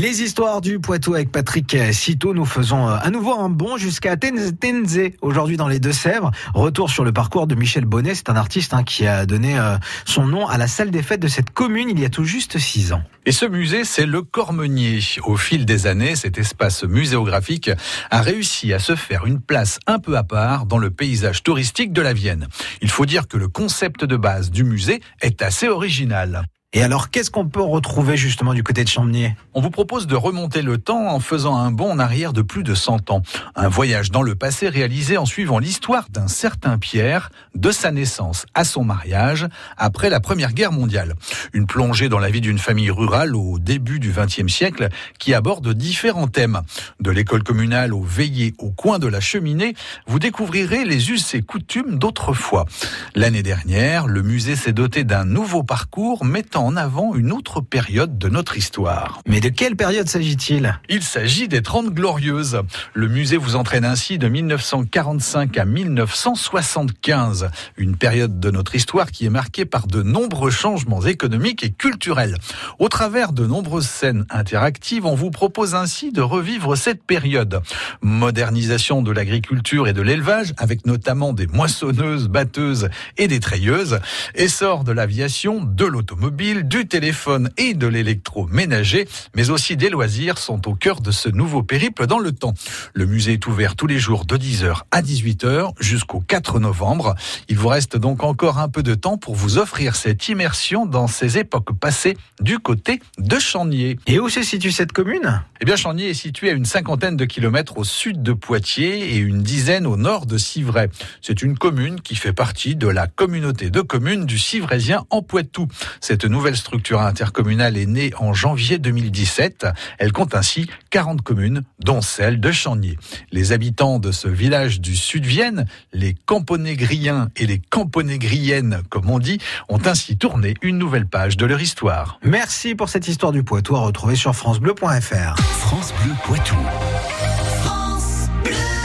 Les histoires du Poitou avec Patrick Citeau. Nous faisons euh, à nouveau un bond jusqu'à Tenze aujourd'hui dans les Deux-Sèvres. Retour sur le parcours de Michel Bonnet. C'est un artiste hein, qui a donné euh, son nom à la salle des fêtes de cette commune il y a tout juste six ans. Et ce musée, c'est le Cormenier. Au fil des années, cet espace muséographique a réussi à se faire une place un peu à part dans le paysage touristique de la Vienne. Il faut dire que le concept de base du musée est assez original. Et alors, qu'est-ce qu'on peut retrouver justement du côté de Champnier On vous propose de remonter le temps en faisant un bond en arrière de plus de 100 ans. Un voyage dans le passé réalisé en suivant l'histoire d'un certain Pierre, de sa naissance à son mariage, après la Première Guerre mondiale. Une plongée dans la vie d'une famille rurale au début du XXe siècle qui aborde différents thèmes. De l'école communale au veillé au coin de la cheminée, vous découvrirez les us et coutumes d'autrefois. L'année dernière, le musée s'est doté d'un nouveau parcours mettant en avant une autre période de notre histoire. Mais de quelle période s'agit-il? Il s'agit des Trente Glorieuses. Le musée vous entraîne ainsi de 1945 à 1975, une période de notre histoire qui est marquée par de nombreux changements économiques et culturels. Au travers de nombreuses scènes interactives, on vous propose ainsi de revivre cette période. Modernisation de l'agriculture et de l'élevage, avec notamment des moissonneuses, batteuses et des treilleuses, essor de l'aviation, de l'automobile, du téléphone et de l'électroménager, mais aussi des loisirs sont au cœur de ce nouveau périple dans le temps. Le musée est ouvert tous les jours de 10h à 18h jusqu'au 4 novembre. Il vous reste donc encore un peu de temps pour vous offrir cette immersion dans ces époques passées du côté de Chanier. Et où se situe cette commune? Eh bien, Chanier est situé à une cinquantaine de kilomètres au sud de Poitiers et une dizaine au nord de Civray. C'est une commune qui fait partie de la communauté de communes du Civraisien en Poitou. Cette nouvelle structure intercommunale est née en janvier 2017. Elle compte ainsi 40 communes, dont celle de Chanier. Les habitants de ce village du Sud-Vienne, les Camponégriens et les Camponégriennes, comme on dit, ont ainsi tourné une nouvelle page de leur histoire. Merci pour cette histoire du Poitou à retrouver sur francebleu.fr. France Bleu Poitou.